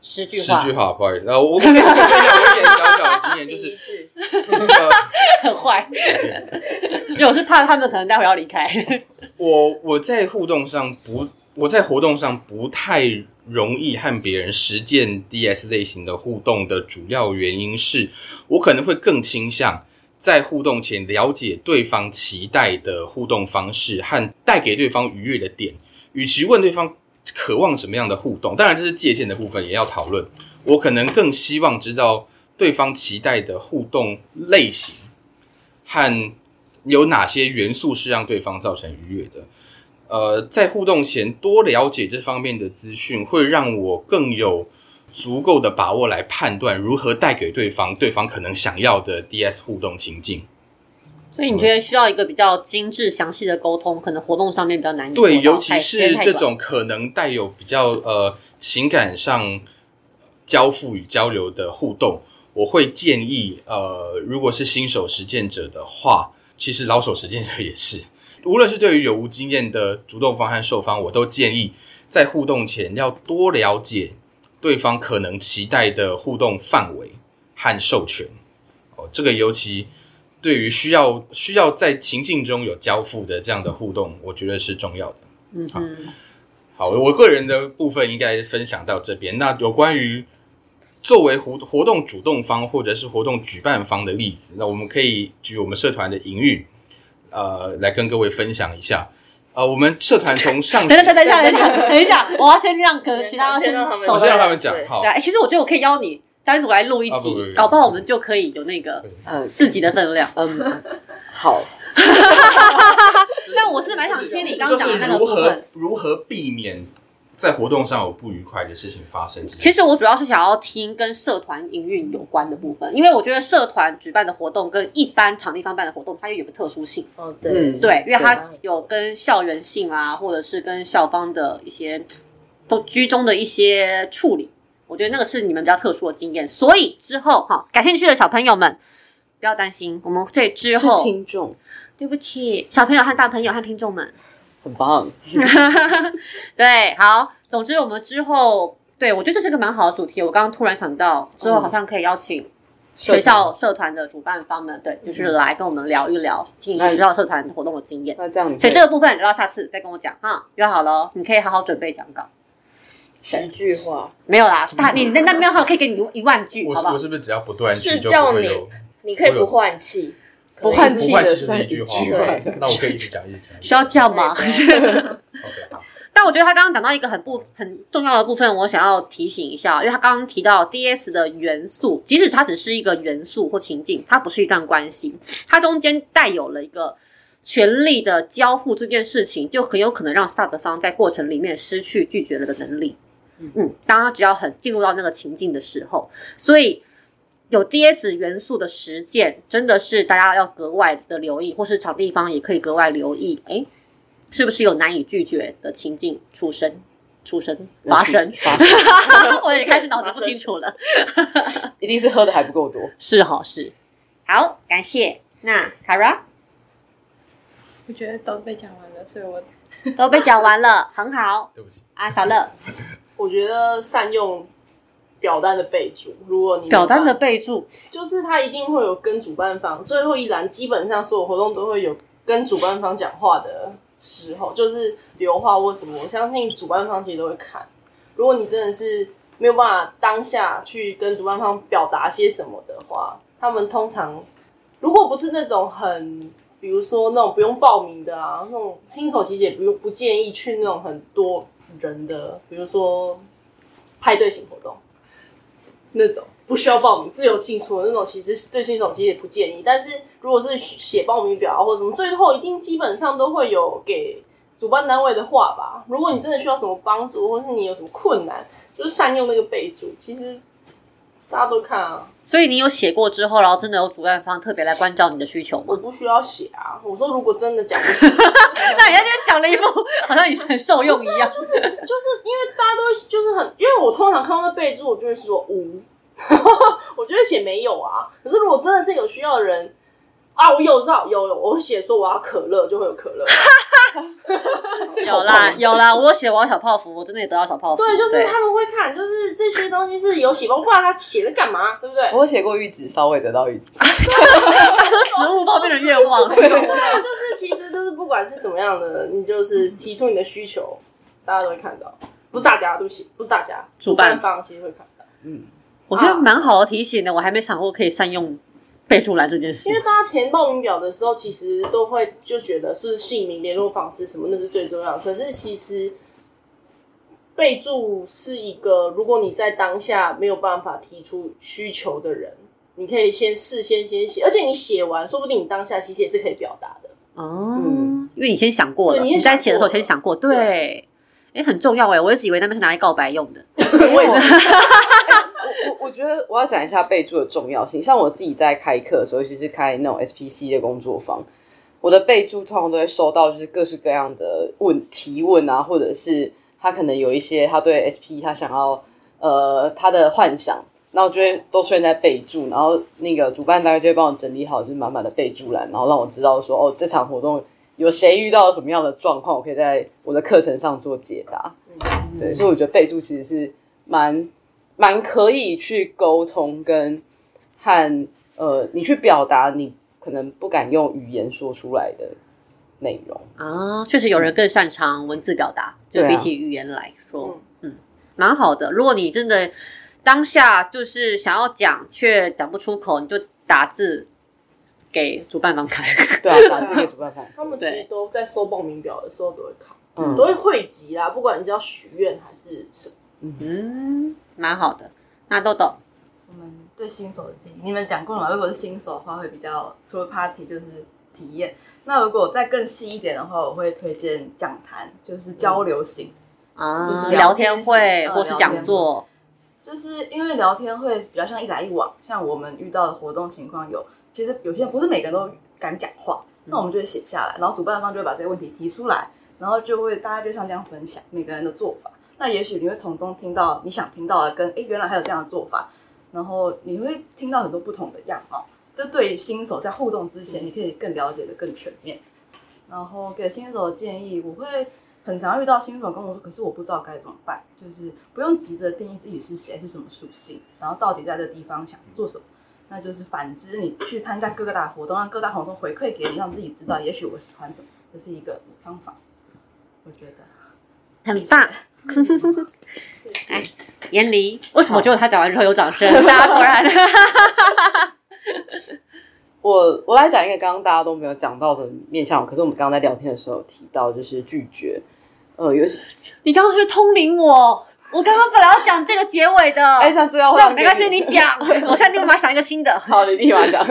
十句话，十句话，不好意思，然后我我分享我我一点小小的经验，就是很坏，因为我是怕他们可能待会要离开。我我在互动上不，我在活动上不太容易和别人实践 DS 类型的互动的主要原因是，我可能会更倾向在互动前了解对方期待的互动方式和带给对方愉悦的点，与其问对方渴望什么样的互动，当然这是界限的部分也要讨论。我可能更希望知道对方期待的互动类型和有哪些元素是让对方造成愉悦的。呃，在互动前多了解这方面的资讯，会让我更有足够的把握来判断如何带给对方对方可能想要的 DS 互动情境。所以你觉得需要一个比较精致、详细的沟通，可能活动上面比较难。对，尤其是这种可能带有比较呃情感上交付与交流的互动，我会建议呃，如果是新手实践者的话，其实老手实践者也是，无论是对于有无经验的主动方和受方，我都建议在互动前要多了解对方可能期待的互动范围和授权。哦，这个尤其对于需要需要在情境中有交付的这样的互动，我觉得是重要的。嗯好，好，我个人的部分应该分享到这边。那有关于作为活活动主动方或者是活动举办方的例子，那我们可以举我们社团的营运，呃，来跟各位分享一下。呃，我们社团从上等等等等一下，等一下，等一下，我要先让可能其他先先我先让他们讲对。好，，哎其实我觉得我可以邀你单独来录一集搞不好我们就可以有那个呃四级的分量。嗯，好，但我是蛮想听你刚刚讲的那个就是如何部分。如何避免在活动上有不愉快的事情发生。其实我主要是想要听跟社团营运有关的部分，因为我觉得社团举办的活动跟一般场地方办的活动，它又有个特殊性。哦，对，嗯对，因为它有跟校园性啊，或者是跟校方的一些都居中的一些处理，我觉得那个是你们比较特殊的经验。所以之后哈，感兴趣的小朋友们不要担心，我们会之是后，听众，对不起，小朋友和大朋友和听众们，很棒。对，好，总之我们之后，对我觉得这是个蛮好的主题。我刚刚突然想到，之后好像可以邀请学校社团的主办方们，对，就是来跟我们聊一聊经营学校社团活动的经验。那这样所以这个部分留到下次再跟我讲哈，约好了哦，你可以好好准备讲稿。十句话，没有啦，大你那那边还可以给你一万句，好不好我是我？是不是只要不断句就是叫你不会有你可以不换气，不换不气的换气就是算一句话一句话吗？那我可以一直讲一直讲。需要这样吗？OK 好。但我觉得他刚刚讲到一个很不很重要的部分，我想要提醒一下，因为他刚刚提到 D S 的元素，即使它只是一个元素或情境，它不是一段关系，它中间带有了一个权力的交付这件事情，就很有可能让 sub 方在过程里面失去拒绝了的能力。嗯，当他只要很进入到那个情境的时候，所以有 D S 元素的实践，真的是大家要格外的留意，或是场地方也可以格外留意。诶，是不是有难以拒绝的情境出生、出生、发生？我也开始脑子不清楚了。一定是喝的还不够多。是好事。好，感谢。那 Kara 我觉得都被讲完了，所以我都被讲完了，很好对不起，啊。小乐，我觉得善用表单的备注，如果你表单的备注就是他一定会有跟主办方最后一栏，基本上所有活动都会有跟主办方讲话的时候，就是留话或什么，我相信主办方其实都会看。如果你真的是没有办法当下去跟主办方表达些什么的话，他们通常如果不是那种很，比如说那种不用报名的啊，那种新手其实也不用不建议去那种很多人的，比如说派对型活动那种。不需要报名、自由进出的那种，其实对新手其实也不建议。但是如果是写报名表啊或者什么，最后一定基本上都会有给主办单位的话吧。如果你真的需要什么帮助，或是你有什么困难，就是善用那个备注。其实大家都看啊，所以你有写过之后，然后真的有主办方特别来关照你的需求吗？我不需要写啊。我说如果真的讲不出，那你在这边讲了一副好像你很受用一样。就是就是因为大家都就是很，因为我通常看到那备注，我就会说无，我就会写没有啊。可是如果真的是有需要的人啊，我有知道有有，我会写说我要可乐，就会有可乐。有啦有啦，我有写我要小泡芙，我真的也得到小泡芙。对，就是他们会看，就是这些东西是有写包，不然他写的干嘛？对不对？我写过玉子烧，我也得到玉子烧。食物方面的愿望。对啊，就是其实就是不管是什么样的，你就是提出你的需求，大家都会看到。不是大家，对不起，不是大家，主办方其实会看到。嗯我觉得蛮好的提醒的，我还没想过可以善用备注栏这件事因。为大家填报名表的时候，其实都会就觉得是姓名、联络方式什么，那是最重要的。可是其实备注是一个，如果你在当下没有办法提出需求的人，你可以先事先先写，而且你写完，说不定你当下其实也是可以表达的。哦，因为你先想过了，对你在写的时候先想过，对。哎，很重要哎，我一直以为那边是拿来告白用的。我也是，我 我觉得我要讲一下备注的重要性。像我自己在开课的时候，尤其是开那种 SPC 的工作坊，我的备注通常都会收到就是各式各样的问提问啊，或者是他可能有一些他对 SP 他想要呃他的幻想，然后就会都出现在备注，然后那个主办单位就会帮我整理好，就是满满的备注栏，然后让我知道说哦这场活动有谁遇到什么样的状况，我可以在我的课程上做解答。对，所以我觉得备注其实是蛮蛮可以去沟通跟和呃你去表达你可能不敢用语言说出来的内容。啊，确实有人更擅长文字表达，就比起语言来说，嗯，蛮好的。如果你真的当下就是想要讲却讲不出口，你就打字给主办方看。对啊，打字给主办方。他们其实都在收报名表的时候都会看，嗯都会汇集啦，不管你是要许愿还是什么。嗯，蛮好的。那豆豆，我们对新手的建议，你们讲过了嘛？如果是新手的话，会比较除了 party 就是体验。那如果再更细一点的话，我会推荐讲坛，就是交流型。啊，就是聊聊天天会或是讲座，就是因为聊天会比较像一来一往，像我们遇到的活动情况有，其实有些人不是每个人都敢讲话，那我们就会写下来，然后主办方就会把这个问题提出来，然后就会大家就像这样分享每个人的做法，那也许你会从中听到你想听到的跟，哎原来还有这样的做法，然后你会听到很多不同的样貌，这对于新手在互动之前，你可以更了解的更全面。然后给新手的建议，我会很常遇到新手跟我说，可是我不知道该怎么办，就是不用急着定义自己是谁，是什么属性，然后到底在这地方想做什么。那就是反之，你去参加各个大活动，让各大活动回馈给你，让自己知道，也许我喜欢什么，这是一个方法。我觉得很棒。哎，严离，为什么只有他讲完之后有掌声？大家果然 我我来讲一个刚刚大家都没有讲到的面向，可是我们刚刚在聊天的时候有提到，就是拒绝。呃，有你刚刚是不是通灵我？我刚刚本来要讲这个结尾的，哎，他这样那没关系，你讲，我现在立马想一个新的。好，你立马想。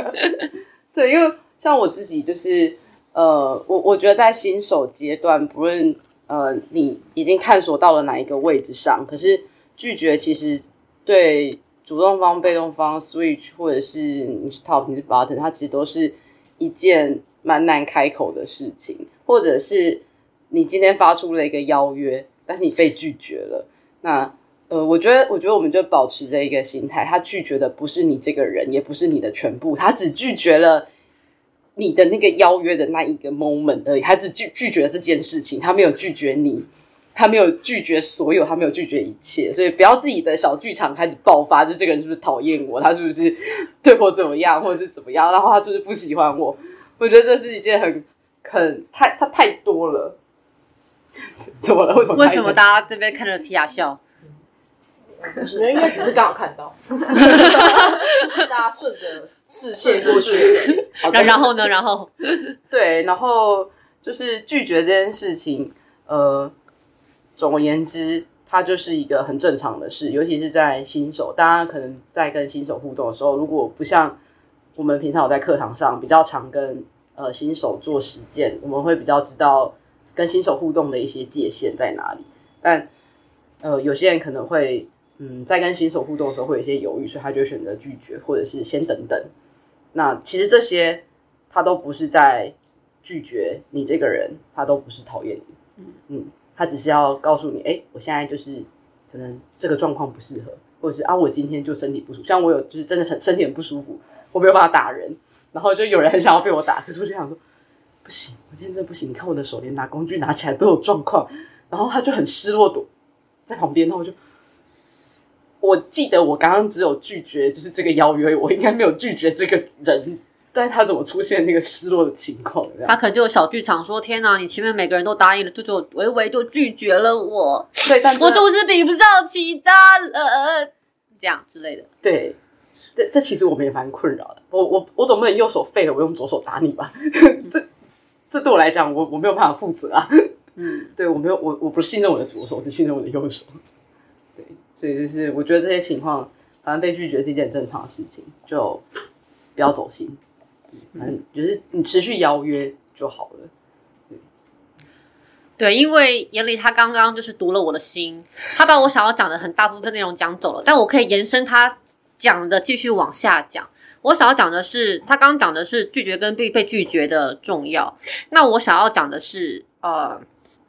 对，因为像我自己就是，呃，我我觉得在新手阶段，不论呃你已经探索到了哪一个位置上，可是拒绝其实对主动方、被动方、switch 或者是你是 top 你是 bottom，它其实都是一件蛮难开口的事情，或者是你今天发出了一个邀约，但是你被拒绝了，那呃，我觉得，我觉得我们就保持着一个心态，他拒绝的不是你这个人，也不是你的全部，他只拒绝了你的那个邀约的那一个 moment 而已，他只拒拒绝了这件事情，他没有拒绝你，他没有拒绝所有，他没有拒绝一切，所以不要自己的小剧场开始爆发，就这个人是不是讨厌我，他是不是对我怎么样，或者是怎么样，然后他是不是不喜欢我？我觉得这是一件很很太他太多了。怎么了？为什么？为什么大家这边看着皮亚笑？因为应该只是刚好看到，大家顺着视线过去。然然后呢？然后 对，然后就是拒绝这件事情，呃，总而言之，它就是一个很正常的事，尤其是在新手，大家可能在跟新手互动的时候，如果不像我们平常有在课堂上比较常跟呃新手做实践，我们会比较知道跟新手互动的一些界限在哪里，但呃，有些人可能会。嗯，在跟新手互动的时候会有一些犹豫，所以他就会选择拒绝，或者是先等等。那其实这些他都不是在拒绝你这个人，他都不是讨厌你。嗯嗯，他只是要告诉你，哎，我现在就是可能这个状况不适合，或者是啊，我今天就身体不舒服。像我有就是真的身身体很不舒服，我没有办法打人，然后就有人很想要被我打，可是我就想说不行，我今天真的不行。你看我的手连拿工具拿起来都有状况，然后他就很失落，躲在旁边，然后我就。我记得我刚刚只有拒绝，就是这个邀约，我应该没有拒绝这个人，但是他怎么出现那个失落的情况？他可能就有小剧场说：“天哪，你前面每个人都答应了，就就唯唯就拒绝了我，对，但我是不是比不上其他人？这样之类的。”对，这这其实我们也蛮困扰的。我我我总不能右手废了，我用左手打你吧？这这对我来讲，我我没有办法负责啊。嗯，对我没有，我我不信任我的左手，只信任我的右手。所以就是，我觉得这些情况，反正被拒绝是一件正常的事情，就不要走心。嗯，就是你持续邀约就好了。对，因为眼里他刚刚就是读了我的心，他把我想要讲的很大部分内容讲走了，但我可以延伸他讲的继续往下讲。我想要讲的是，他刚刚讲的是拒绝跟被被拒绝的重要。那我想要讲的是，呃，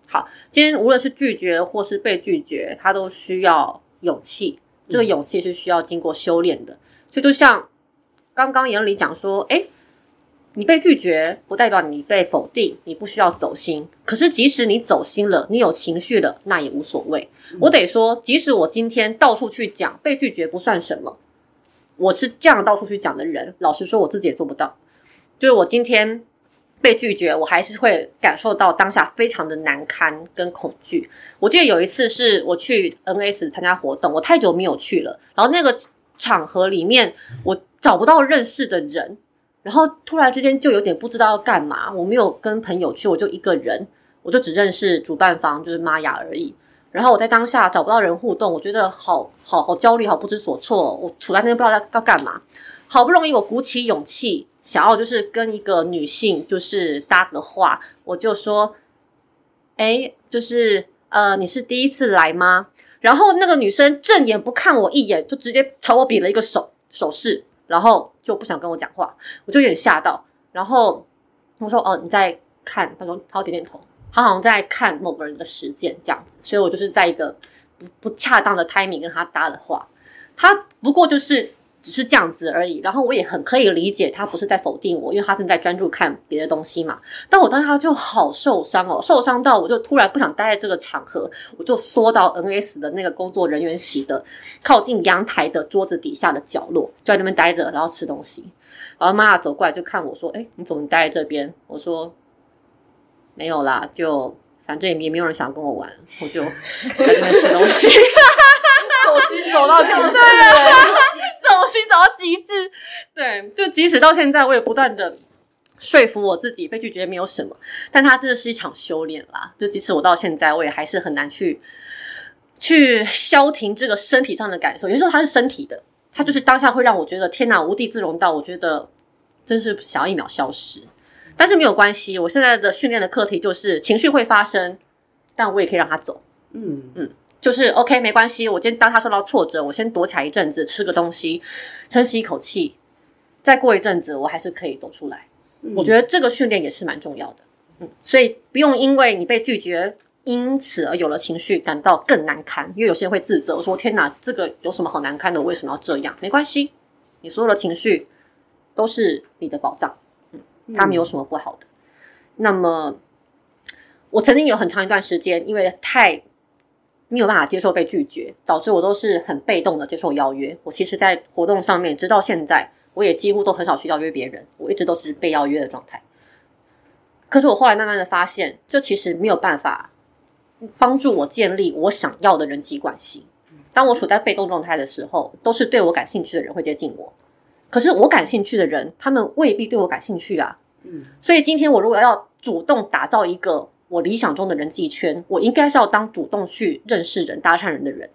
好，今天无论是拒绝或是被拒绝，他都需要。勇气，这个勇气是需要经过修炼的。所以，就像刚刚眼里讲说，哎，你被拒绝不代表你被否定，你不需要走心。可是，即使你走心了，你有情绪了，那也无所谓。我得说，即使我今天到处去讲被拒绝不算什么，我是这样到处去讲的人。老实说，我自己也做不到。就是我今天。被拒绝，我还是会感受到当下非常的难堪跟恐惧。我记得有一次是我去 NS 参加活动，我太久没有去了，然后那个场合里面我找不到认识的人，然后突然之间就有点不知道要干嘛。我没有跟朋友去，我就一个人，我就只认识主办方就是玛雅而已。然后我在当下找不到人互动，我觉得好好好焦虑，好不知所措。我处在那边不知道要要干嘛，好不容易我鼓起勇气。想要就是跟一个女性就是搭个话，我就说，哎，就是呃，你是第一次来吗？然后那个女生正眼不看我一眼，就直接朝我比了一个手手势，然后就不想跟我讲话，我就有点吓到。然后我说，哦，你在看？他说，他点点头，他好像在看某个人的实践这样子。所以我就是在一个不不恰当的 timing 跟他搭的话，他不过就是。只是这样子而已，然后我也很可以理解他不是在否定我，因为他正在专注看别的东西嘛。但我当时就好受伤哦，受伤到我就突然不想待在这个场合，我就缩到 NS 的那个工作人员席的靠近阳台的桌子底下的角落，就在那边待着，然后吃东西。然后妈妈走过来就看我说：“哎，你怎么待在这边？”我说：“没有啦，就反正也没有人想跟我玩，我就在这边吃东西。”走心走到极致，走心走到极致。对，就即使到现在，我也不断的说服我自己被拒绝没有什么，但它真的是一场修炼啦。就即使我到现在，我也还是很难去去消停这个身体上的感受。有时候它是身体的，它就是当下会让我觉得天哪，无地自容到我觉得真是想要一秒消失。但是没有关系，我现在的训练的课题就是情绪会发生，但我也可以让它走。嗯嗯，就是 OK，没关系。我今天当他受到挫折，我先躲起来一阵子，吃个东西，深吸一口气，再过一阵子，我还是可以走出来。我觉得这个训练也是蛮重要的。嗯，所以不用因为你被拒绝，因此而有了情绪，感到更难堪。因为有些人会自责说：“天哪，这个有什么好难堪的？我为什么要这样？”没关系，你所有的情绪都是你的宝藏。嗯，他们有什么不好的。那么，我曾经有很长一段时间，因为太没有办法接受被拒绝，导致我都是很被动的接受邀约。我其实，在活动上面，直到现在，我也几乎都很少去邀约别人，我一直都是被邀约的状态。可是我后来慢慢的发现，这其实没有办法帮助我建立我想要的人际关系。当我处在被动状态的时候，都是对我感兴趣的人会接近我，可是我感兴趣的人，他们未必对我感兴趣啊。嗯，所以今天我如果要主动打造一个我理想中的人际圈，我应该是要当主动去认识人、搭讪人的人，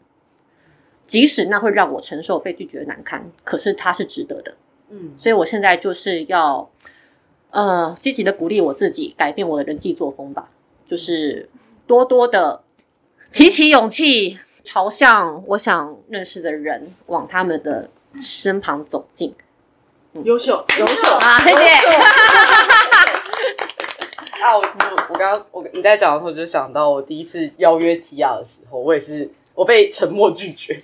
即使那会让我承受被拒绝的难堪，可是它是值得的。嗯，所以我现在就是要呃积极的鼓励我自己，改变我的人际作风吧，就是多多的提起勇气，朝向我想认识的人，往他们的身旁走近。优秀，优秀啊，谢谢。啊，我我我刚刚我你在讲的时候，就想到我第一次邀约提亚的时候，我也是我被沉默拒绝。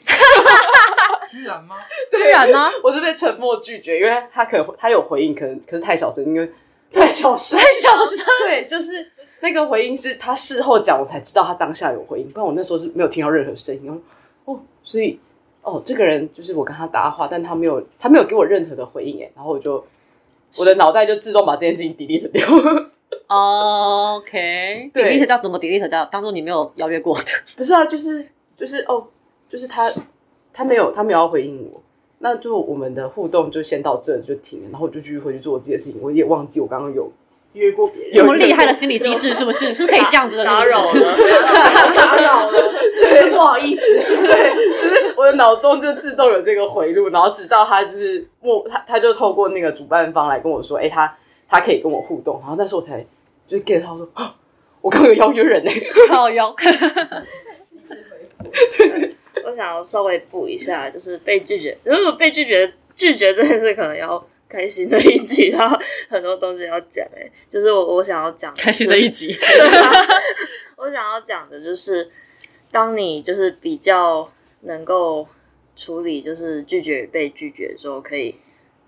居然吗？居然吗？我是被沉默拒绝，因为他可能他有回应，可能可是太小声，因为太小声，太小声。对，就是那个回应是他事后讲，我才知道他当下有回应，不然我那时候是没有听到任何声音。哦，所以哦，这个人就是我跟他搭话，但他没有他没有给我任何的回应，哎，然后我就我的脑袋就自动把这件事情 delete 掉。OK，对 delete 掉怎么 delete 掉？当做你没有邀约过的。不是啊，就是就是哦，就是他他没有他没有要回应我，那就我们的互动就先到这就停了，然后我就继续回去做我自己的事情，我也忘记我刚刚有约过别人，这么厉害的心理机制是不是？是可以这样子的，是不是？打扰了，打扰了，真不好意思。就是我的脑中就自动有这个回路，然后直到他就是默他他就透过那个主办方来跟我说，哎、他他可以跟我互动，然后那时候我才就 get 到说，啊，我刚刚有邀约人呢、好哟。我想要稍微补一下，就是被拒绝，如果被拒绝，拒绝真的是可能要开心的一集，然后很多东西要讲。哎，就是我我想要讲开心的一集。我想要讲的就是，当你就是比较能够处理就是拒绝与被拒绝的时候，可以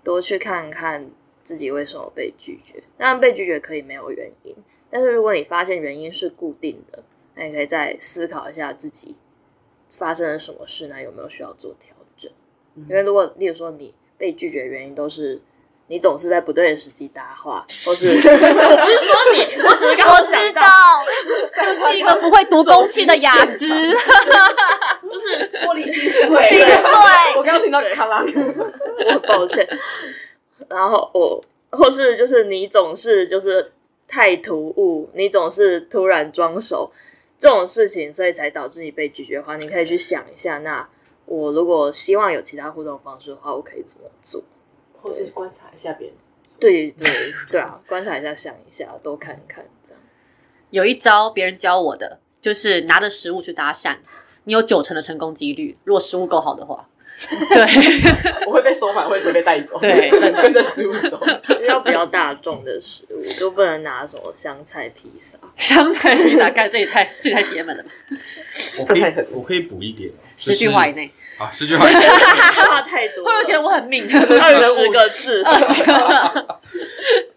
多去看看自己为什么被拒绝。当然，被拒绝可以没有原因，但是如果你发现原因是固定的，那你可以再思考一下自己发生了什么事，那有没有需要做调整？因为如果例如说你被拒绝的原因都是你总是在不对的时机搭话，或是我不是说你，我只是刚刚我知讲到道，是一个不会读公器的雅芝。就是玻璃心碎，心碎我刚刚听到咔啦，我抱歉。然后我或是就是你总是就是太突兀，你总是突然装熟这种事情，所以才导致你被拒绝的话，你可以去想一下，那我如果希望有其他互动方式的话，我可以怎么做？或是观察一下别人。对对对啊，观察一下，想一下，多看看，这样。有一招别人教我的，就是拿着食物去搭讪，你有九成的成功几率。如果食物够好的话，对，我会被收买，会直接被带走，对 真的跟着食物走。要比较大众的食物，就不能拿什么香菜披萨。香菜披萨，干这也太这也太邪门了吧！我可以我可以补一点哦，十句话以内，啊，十句话以内。话太多了，会不会觉得我很命？二十个字？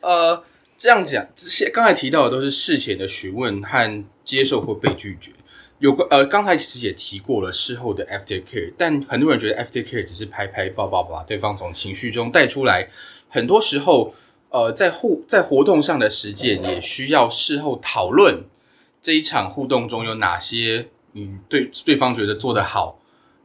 呃，这样讲，现刚才提到的都是事前的询问和接受或被拒绝。有关呃，刚才其实也提过了事后的 after care，但很多人觉得 after care 只是拍拍抱抱，把对方从情绪中带出来。很多时候，呃，在互在活动上的实践也需要事后讨论这一场互动中有哪些你对对方觉得做得好，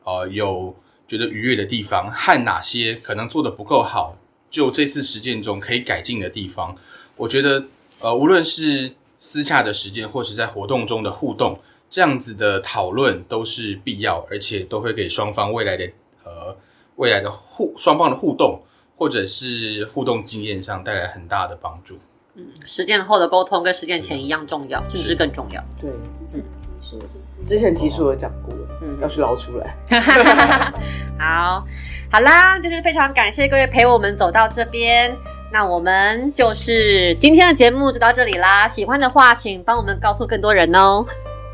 呃，有觉得愉悦的地方，和哪些可能做得不够好，就这次实践中可以改进的地方。我觉得呃，无论是私下的时间，或是在活动中的互动，这样子的讨论都是必要，而且都会给双方未来的呃未来的互双方的互动，或者是互动经验上带来很大的帮助。嗯实践后的沟通跟实践前一样重要，甚至更重要。对，之前技术是之前集数有讲过，嗯要去捞出来。好，好啦，就是非常感谢各位陪我们走到这边。那我们就是今天的节目就到这里啦。喜欢的话，请帮我们告诉更多人哦。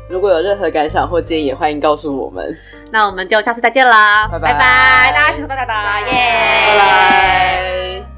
如果有任何感想或建议，也欢迎告诉我们。那我们就下次再见啦，拜拜。拜拜，大家拜拜。